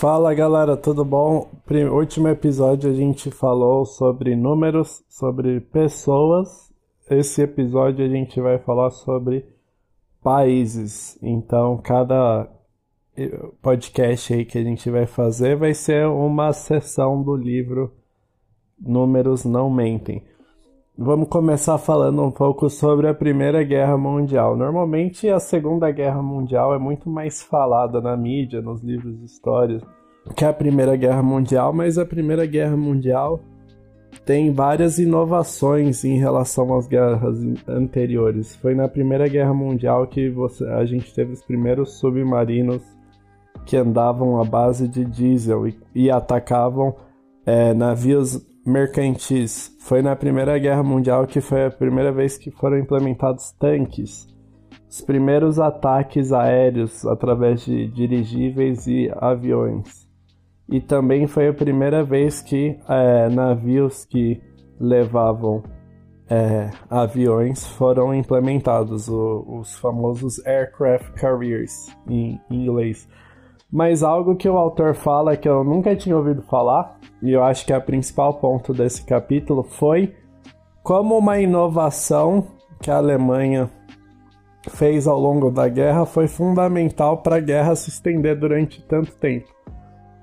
Fala galera, tudo bom? Último episódio a gente falou sobre números, sobre pessoas. Esse episódio a gente vai falar sobre países. Então, cada podcast aí que a gente vai fazer vai ser uma sessão do livro Números Não Mentem. Vamos começar falando um pouco sobre a Primeira Guerra Mundial. Normalmente a Segunda Guerra Mundial é muito mais falada na mídia, nos livros de história, que a Primeira Guerra Mundial, mas a Primeira Guerra Mundial tem várias inovações em relação às guerras anteriores. Foi na Primeira Guerra Mundial que você, a gente teve os primeiros submarinos que andavam à base de diesel e, e atacavam é, navios mercantis. Foi na Primeira Guerra Mundial que foi a primeira vez que foram implementados tanques. Os primeiros ataques aéreos através de dirigíveis e aviões. E também foi a primeira vez que é, navios que levavam é, aviões foram implementados, o, os famosos aircraft carriers em inglês. Mas algo que o autor fala que eu nunca tinha ouvido falar, e eu acho que é o principal ponto desse capítulo, foi como uma inovação que a Alemanha fez ao longo da guerra foi fundamental para a guerra se estender durante tanto tempo.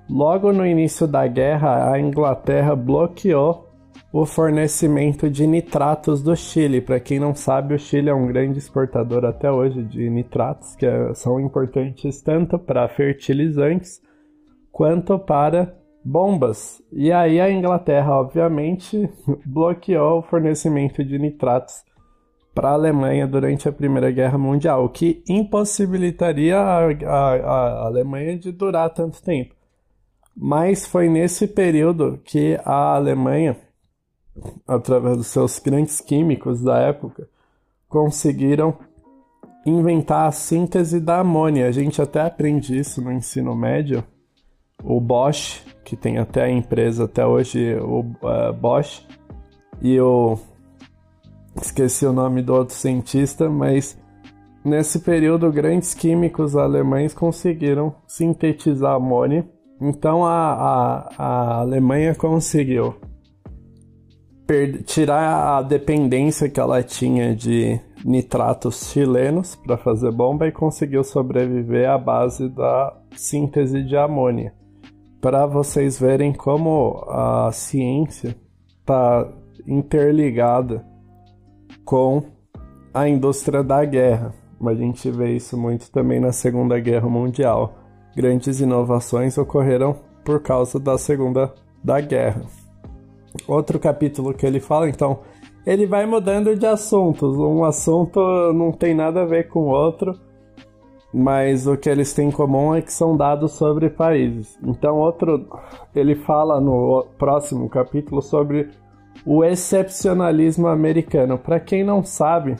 Logo no início da guerra, a Inglaterra bloqueou o fornecimento de nitratos do Chile. Para quem não sabe, o Chile é um grande exportador até hoje de nitratos, que é, são importantes tanto para fertilizantes quanto para bombas. E aí a Inglaterra, obviamente, bloqueou o fornecimento de nitratos para a Alemanha durante a Primeira Guerra Mundial, o que impossibilitaria a, a, a Alemanha de durar tanto tempo. Mas foi nesse período que a Alemanha através dos seus grandes químicos da época, conseguiram inventar a síntese da amônia. A gente até aprende isso no ensino médio. O Bosch, que tem até a empresa até hoje, o uh, Bosch, e o. Esqueci o nome do outro cientista, mas nesse período grandes químicos alemães conseguiram sintetizar amônia. Então a, a, a Alemanha conseguiu tirar a dependência que ela tinha de nitratos chilenos para fazer bomba e conseguiu sobreviver à base da síntese de amônia. Para vocês verem como a ciência está interligada com a indústria da guerra. A gente vê isso muito também na Segunda Guerra Mundial. Grandes inovações ocorreram por causa da Segunda da Guerra outro capítulo que ele fala, então ele vai mudando de assuntos. Um assunto não tem nada a ver com o outro, mas o que eles têm em comum é que são dados sobre países. Então, outro, ele fala no próximo capítulo sobre o excepcionalismo americano. Para quem não sabe,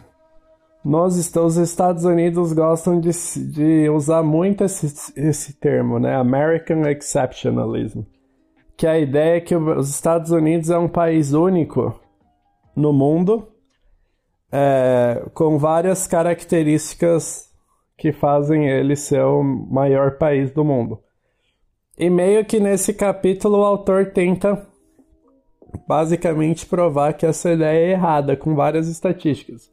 nós, os Estados Unidos gostam de, de usar muito esse, esse termo, né? American Exceptionalism que a ideia é que os Estados Unidos é um país único no mundo, é, com várias características que fazem ele ser o maior país do mundo. E meio que nesse capítulo o autor tenta basicamente provar que essa ideia é errada, com várias estatísticas.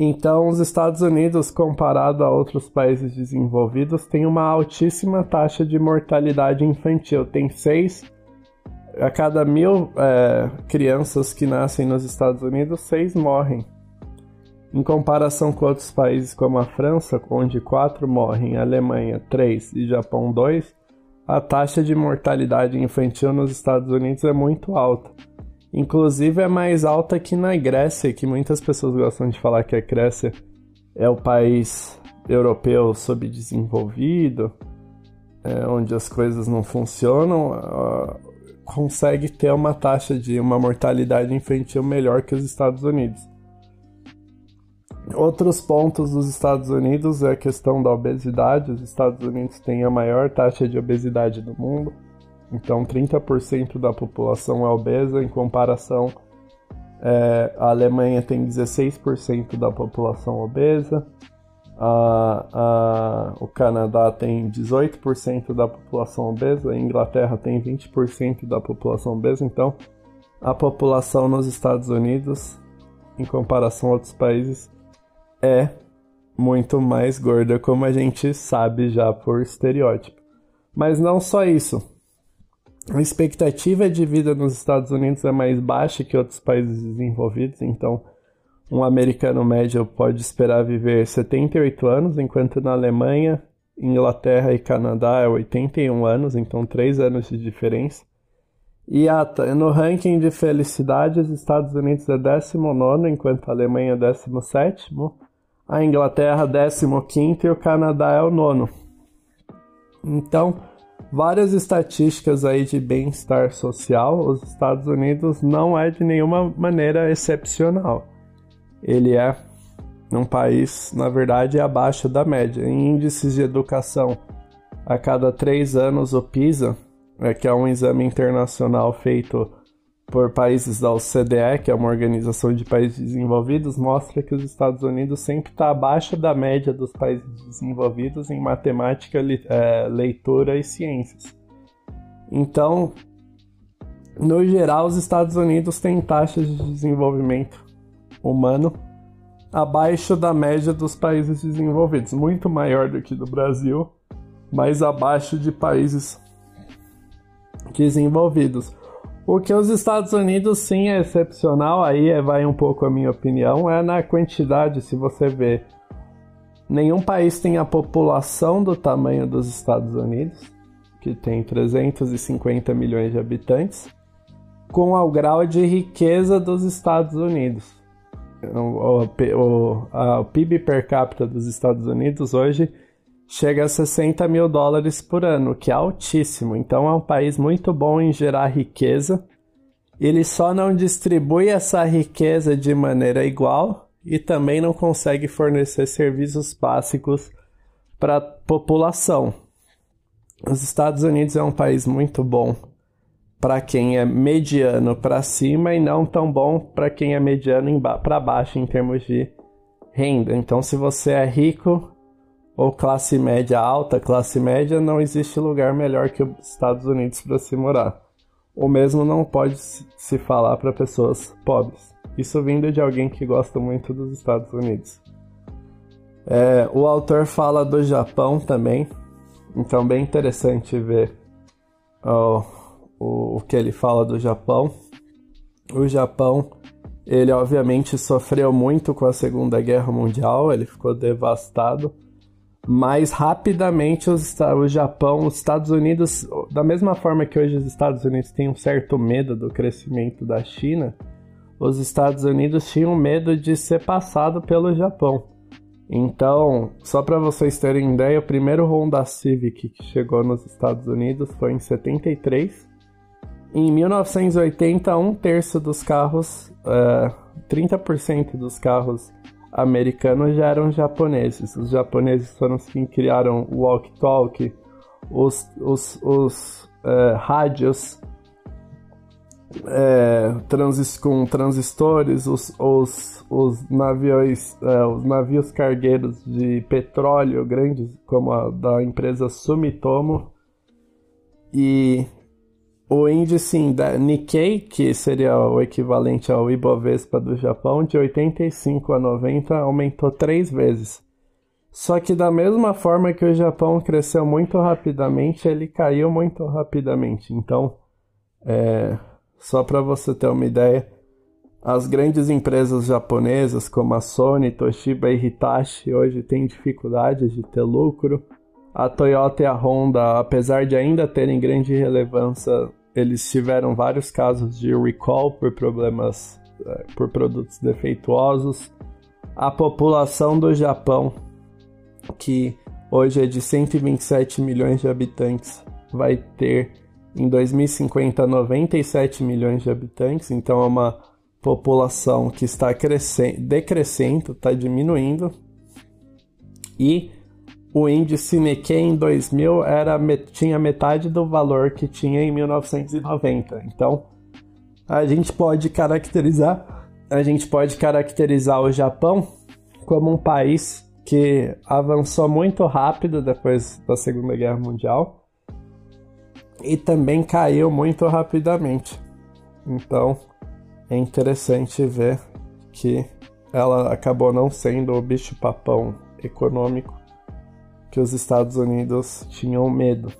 Então, os Estados Unidos, comparado a outros países desenvolvidos, tem uma altíssima taxa de mortalidade infantil. Tem seis a cada mil é, crianças que nascem nos Estados Unidos, seis morrem. Em comparação com outros países como a França, onde quatro morrem, Alemanha três e Japão dois, a taxa de mortalidade infantil nos Estados Unidos é muito alta. Inclusive é mais alta que na Grécia, que muitas pessoas gostam de falar que a Grécia é o país europeu subdesenvolvido, é, onde as coisas não funcionam, uh, consegue ter uma taxa de uma mortalidade infantil melhor que os Estados Unidos. Outros pontos dos Estados Unidos é a questão da obesidade. Os Estados Unidos têm a maior taxa de obesidade do mundo. Então, 30% da população é obesa, em comparação, é, a Alemanha tem 16% da população obesa, a, a, o Canadá tem 18% da população obesa, a Inglaterra tem 20% da população obesa, então a população nos Estados Unidos, em comparação a outros países, é muito mais gorda, como a gente sabe já por estereótipo. Mas não só isso. A expectativa de vida nos Estados Unidos é mais baixa que outros países desenvolvidos, então um americano médio pode esperar viver 78 anos, enquanto na Alemanha, Inglaterra e Canadá é 81 anos, então 3 anos de diferença. E no ranking de felicidade, os Estados Unidos é 19, enquanto a Alemanha é 17, a Inglaterra 15 e o Canadá é o nono. Então, várias estatísticas aí de bem-estar social, os Estados Unidos não é de nenhuma maneira excepcional ele é um país, na verdade, abaixo da média. Em índices de educação, a cada três anos o PISA, é, que é um exame internacional feito por países da OCDE, que é uma organização de países desenvolvidos, mostra que os Estados Unidos sempre está abaixo da média dos países desenvolvidos em matemática, é, leitura e ciências. Então, no geral, os Estados Unidos têm taxas de desenvolvimento humano abaixo da média dos países desenvolvidos, muito maior do que do Brasil, mas abaixo de países desenvolvidos. O que os Estados Unidos sim é excepcional, aí é, vai um pouco a minha opinião, é na quantidade, se você vê. Nenhum país tem a população do tamanho dos Estados Unidos, que tem 350 milhões de habitantes, com o grau de riqueza dos Estados Unidos o, o, a, o PIB per capita dos Estados Unidos hoje chega a 60 mil dólares por ano, que é altíssimo. Então é um país muito bom em gerar riqueza. Ele só não distribui essa riqueza de maneira igual e também não consegue fornecer serviços básicos para a população. Os Estados Unidos é um país muito bom para quem é mediano para cima e não tão bom para quem é mediano para baixo em termos de renda. Então, se você é rico ou classe média alta, classe média, não existe lugar melhor que os Estados Unidos para se morar. O mesmo não pode se falar para pessoas pobres. Isso vindo de alguém que gosta muito dos Estados Unidos. É, o autor fala do Japão também, então bem interessante ver o, o que ele fala do Japão. O Japão, ele obviamente sofreu muito com a Segunda Guerra Mundial, ele ficou devastado, mas rapidamente os, o Japão, os Estados Unidos, da mesma forma que hoje os Estados Unidos têm um certo medo do crescimento da China, os Estados Unidos tinham medo de ser passado pelo Japão. Então, só para vocês terem ideia, o primeiro Honda Civic que chegou nos Estados Unidos foi em 73 em 1980, um terço dos carros, uh, é, 30% dos carros americanos já eram japoneses. Os japoneses foram os que criaram o walkie-talkie, os, os, os uh, rádios é, transis, com transistores, os, os, os, navios, é, os navios cargueiros de petróleo grandes, como a da empresa Sumitomo, e o índice da Nikkei, que seria o equivalente ao Ibovespa do Japão, de 85 a 90 aumentou três vezes. Só que da mesma forma que o Japão cresceu muito rapidamente, ele caiu muito rapidamente. Então, é, só para você ter uma ideia, as grandes empresas japonesas como a Sony, Toshiba e Hitachi hoje têm dificuldades de ter lucro. A Toyota e a Honda, apesar de ainda terem grande relevância eles tiveram vários casos de recall por problemas é, por produtos defeituosos. A população do Japão, que hoje é de 127 milhões de habitantes, vai ter em 2050 97 milhões de habitantes, então é uma população que está crescendo, decrescendo, está diminuindo. E o índice Nikkei em 2000 era, tinha metade do valor que tinha em 1990. Então, a gente pode caracterizar, a gente pode caracterizar o Japão como um país que avançou muito rápido depois da Segunda Guerra Mundial e também caiu muito rapidamente. Então é interessante ver que ela acabou não sendo o bicho-papão econômico que os Estados Unidos tinham medo.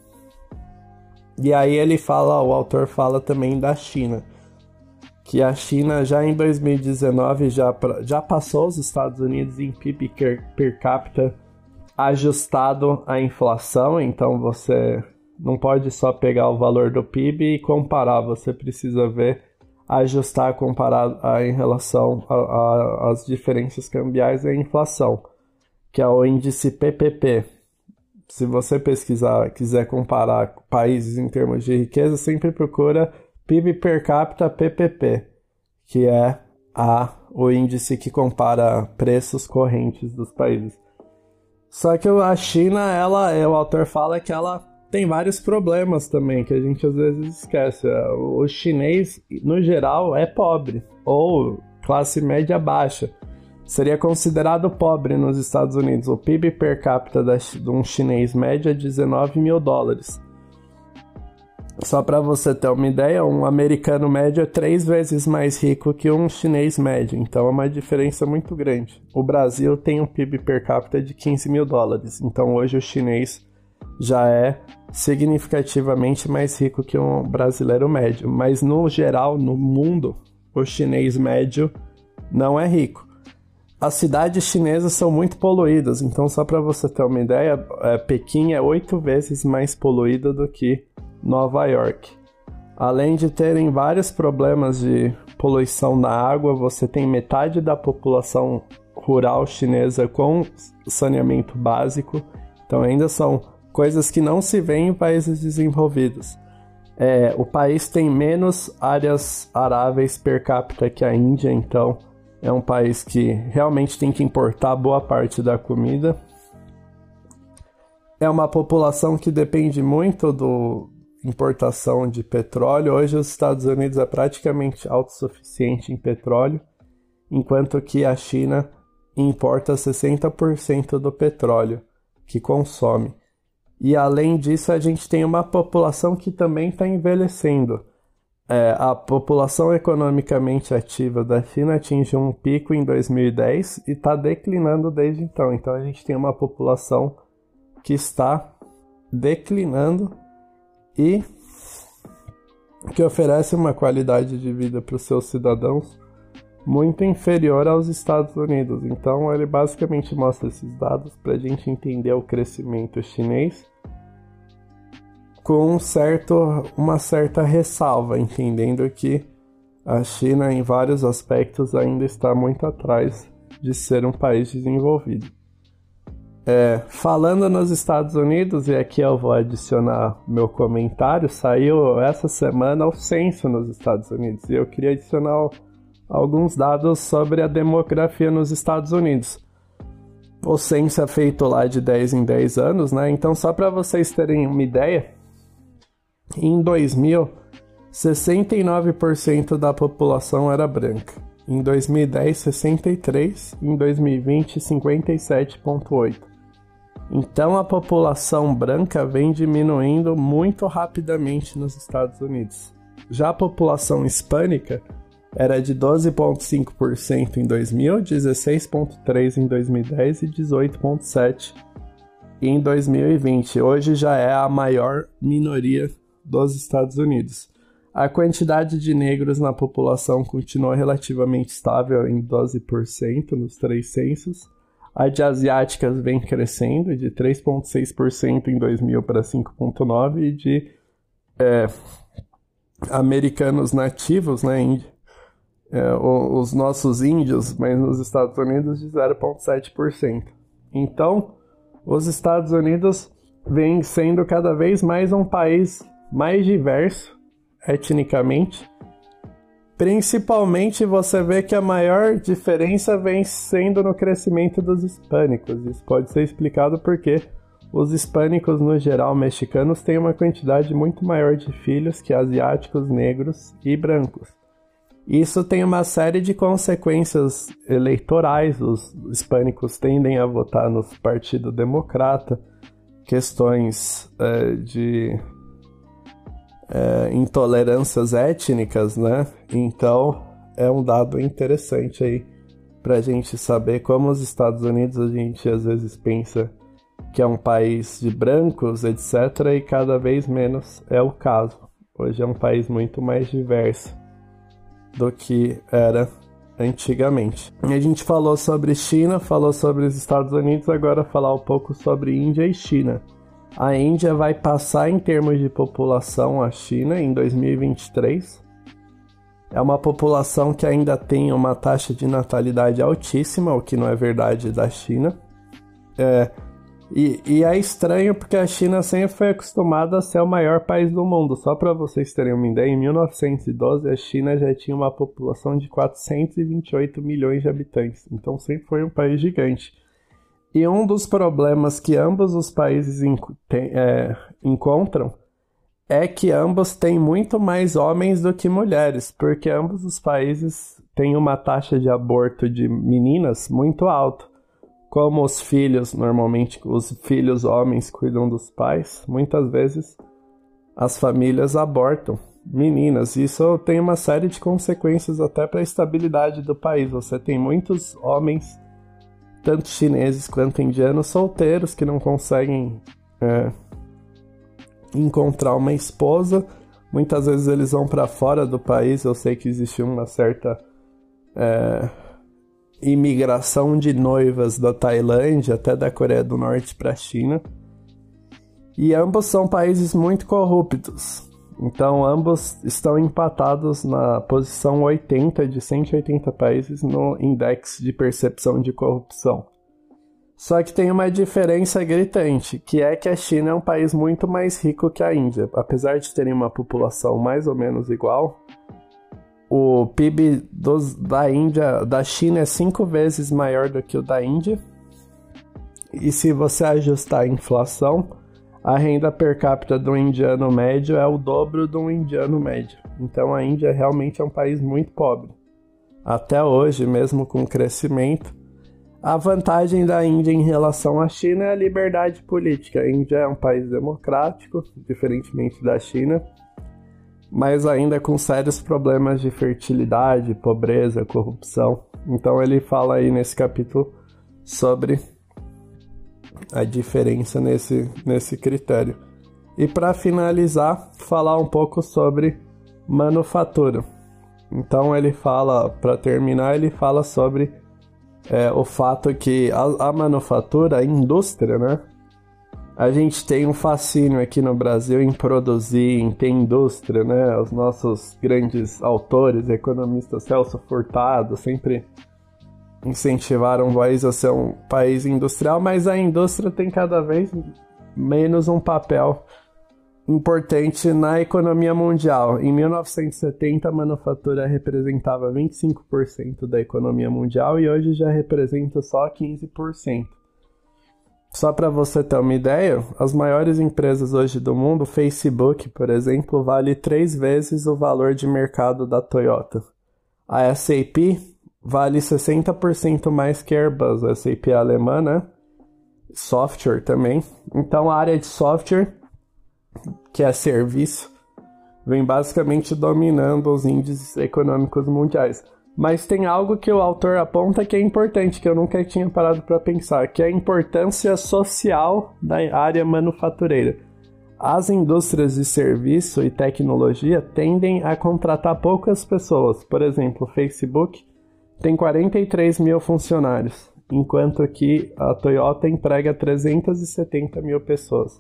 E aí ele fala, o autor fala também da China, que a China já em 2019 já, já passou os Estados Unidos em PIB per capita ajustado à inflação, então você não pode só pegar o valor do PIB e comparar, você precisa ver ajustar comparado a, em relação às diferenças cambiais e inflação, que é o índice PPP. Se você pesquisar, quiser comparar países em termos de riqueza, sempre procura PIB per capita PPP, que é a, o índice que compara preços correntes dos países. Só que a China, ela, o autor fala que ela tem vários problemas também que a gente às vezes esquece. O chinês, no geral, é pobre ou classe média baixa. Seria considerado pobre nos Estados Unidos. O PIB per capita de um chinês médio é 19 mil dólares. Só para você ter uma ideia, um americano médio é três vezes mais rico que um chinês médio, então é uma diferença muito grande. O Brasil tem um PIB per capita de 15 mil dólares, então hoje o chinês já é significativamente mais rico que um brasileiro médio, mas no geral, no mundo, o chinês médio não é rico. As cidades chinesas são muito poluídas, então só para você ter uma ideia, é, Pequim é oito vezes mais poluída do que Nova York. Além de terem vários problemas de poluição na água, você tem metade da população rural chinesa com saneamento básico, então ainda são coisas que não se vêem em países desenvolvidos. É, o país tem menos áreas aráveis per capita que a Índia, então é um país que realmente tem que importar boa parte da comida. É uma população que depende muito do importação de petróleo. Hoje os Estados Unidos é praticamente autossuficiente em petróleo, enquanto que a China importa 60% do petróleo que consome. E além disso, a gente tem uma população que também está envelhecendo. É, a população economicamente ativa da China atingiu um pico em 2010 e está declinando desde então. Então a gente tem uma população que está declinando e que oferece uma qualidade de vida para os seus cidadãos muito inferior aos Estados Unidos. Então, ele basicamente mostra esses dados para a gente entender o crescimento chinês com um certo, uma certa ressalva, entendendo que a China, em vários aspectos, ainda está muito atrás de ser um país desenvolvido. É, falando nos Estados Unidos, e aqui eu vou adicionar meu comentário, saiu essa semana o censo nos Estados Unidos, e eu queria adicionar alguns dados sobre a demografia nos Estados Unidos. O censo é feito lá de 10 em 10 anos, né? Então, só para vocês terem uma ideia, em 2000, 69% da população era branca. Em 2010, 63%. Em 2020, 57,8%. Então a população branca vem diminuindo muito rapidamente nos Estados Unidos. Já a população hispânica era de 12,5% em 2000, 16,3% em 2010 e 18,7% em 2020. Hoje já é a maior minoria dos Estados Unidos. A quantidade de negros na população continua relativamente estável em 12% nos três censos. A de asiáticas vem crescendo de 3,6% em 2000 para 5,9% e de é, americanos nativos, né, é, os nossos índios, mas nos Estados Unidos de 0,7%. Então, os Estados Unidos vem sendo cada vez mais um país mais diverso etnicamente. Principalmente você vê que a maior diferença vem sendo no crescimento dos hispânicos. Isso pode ser explicado porque os hispânicos, no geral, mexicanos, têm uma quantidade muito maior de filhos que asiáticos, negros e brancos. Isso tem uma série de consequências eleitorais. Os hispânicos tendem a votar no Partido Democrata, questões é, de é, intolerâncias étnicas, né? Então é um dado interessante aí para a gente saber como os Estados Unidos a gente às vezes pensa que é um país de brancos, etc., e cada vez menos é o caso. Hoje é um país muito mais diverso do que era antigamente. E a gente falou sobre China, falou sobre os Estados Unidos, agora falar um pouco sobre Índia e China. A Índia vai passar em termos de população a China em 2023. É uma população que ainda tem uma taxa de natalidade altíssima, o que não é verdade da China. É, e, e, é estranho porque a China sempre foi acostumada a ser o maior país do mundo. Só para vocês terem uma ideia, em 1912 a China já tinha uma população de 428 milhões de habitantes. Então sempre foi um país gigante. E um dos problemas que ambos os países tem, é, encontram é que ambos têm muito mais homens do que mulheres, porque ambos os países têm uma taxa de aborto de meninas muito alta. Como os filhos, normalmente os filhos homens cuidam dos pais, muitas vezes as famílias abortam meninas. Isso tem uma série de consequências até para a estabilidade do país. Você tem muitos homens, tanto chineses quanto indianos, solteiros que não conseguem é, encontrar uma esposa. Muitas vezes eles vão para fora do país. Eu sei que existe uma certa é, imigração de noivas da Tailândia até da Coreia do Norte para a China. E ambos são países muito corruptos. Então, ambos estão empatados na posição 80 de 180 países no Index de Percepção de Corrupção. Só que tem uma diferença gritante, que é que a China é um país muito mais rico que a Índia. Apesar de terem uma população mais ou menos igual, o PIB dos, da Índia, da China é cinco vezes maior do que o da Índia. E se você ajustar a inflação, a renda per capita do indiano médio é o dobro do indiano médio. Então a Índia realmente é um país muito pobre. Até hoje, mesmo com crescimento, a vantagem da Índia em relação à China é a liberdade política. A Índia é um país democrático, diferentemente da China mas ainda com sérios problemas de fertilidade, pobreza, corrupção. Então ele fala aí nesse capítulo sobre a diferença nesse, nesse critério. E para finalizar, falar um pouco sobre manufatura. Então ele fala, para terminar, ele fala sobre é, o fato que a, a manufatura, a indústria, né? a gente tem um fascínio aqui no Brasil em produzir, em ter indústria, né? Os nossos grandes autores, economistas Celso Furtado, sempre incentivaram o país a ser um país industrial, mas a indústria tem cada vez menos um papel importante na economia mundial. Em 1970, a manufatura representava 25% da economia mundial e hoje já representa só 15%. Só para você ter uma ideia, as maiores empresas hoje do mundo, Facebook, por exemplo, vale três vezes o valor de mercado da Toyota. A SAP vale 60% mais que Airbus. A SAP alemã, né? Software também. Então a área de software, que é serviço, vem basicamente dominando os índices econômicos mundiais. Mas tem algo que o autor aponta que é importante, que eu nunca tinha parado para pensar, que é a importância social da área manufatureira. As indústrias de serviço e tecnologia tendem a contratar poucas pessoas. Por exemplo, o Facebook tem 43 mil funcionários, enquanto que a Toyota emprega 370 mil pessoas.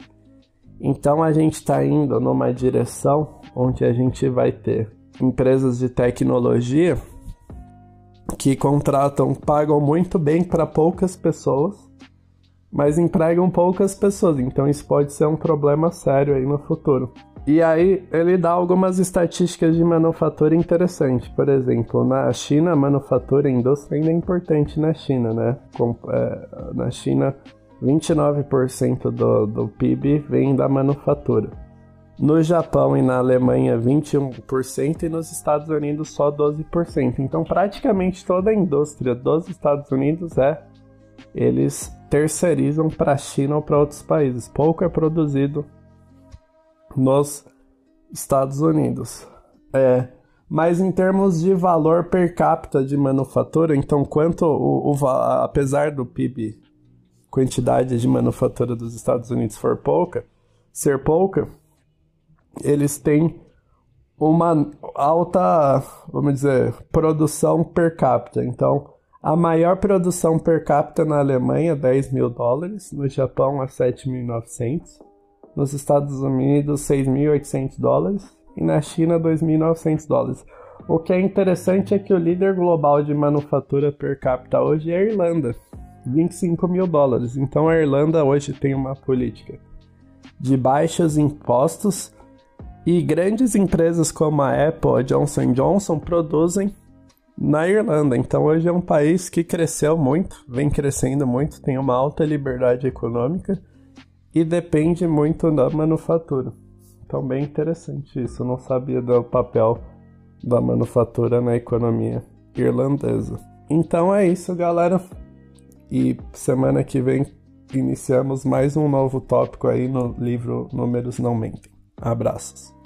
Então a gente está indo numa direção onde a gente vai ter empresas de tecnologia que contratam, pagam muito bem para poucas pessoas, mas empregam poucas pessoas. Então isso pode ser um problema sério aí no futuro. E aí ele dá algumas estatísticas de manufatura interessantes. Por exemplo, na China, a manufatura, indústria ainda é importante na China, né? Com, é, na China, 29% do, do PIB vem da manufatura. No Japão e na Alemanha, 21% e nos Estados Unidos só 12%. Então, praticamente toda a indústria dos Estados Unidos é eles terceirizam para a China ou para outros países. Pouco é produzido nos Estados Unidos. É, mas em termos de valor per capita de manufatura, então quanto o, o apesar do PIB quantidade de manufatura dos Estados Unidos for pouca, ser pouca, eles têm uma alta, vamos dizer, produção per capita. Então, a maior produção per capita na Alemanha, 10 mil dólares, no Japão, é 7.900, nos Estados Unidos, 6.800 dólares e na China, 2.900 dólares. O que é interessante é que o líder global de manufatura per capita hoje é a Irlanda, 25 mil dólares. Então a Irlanda hoje tem uma política de baixos impostos e grandes empresas como a Apple, a Johnson Johnson produzem na Irlanda. Então hoje é um país que cresceu muito, vem crescendo muito, tem uma alta liberdade econômica e depende muito da manufatura. Então bem interessante isso, eu não sabia do papel da manufatura na economia irlandesa. Então é isso, galera. E semana que vem iniciamos mais um novo tópico aí no livro Números Não Mentem. Abraços.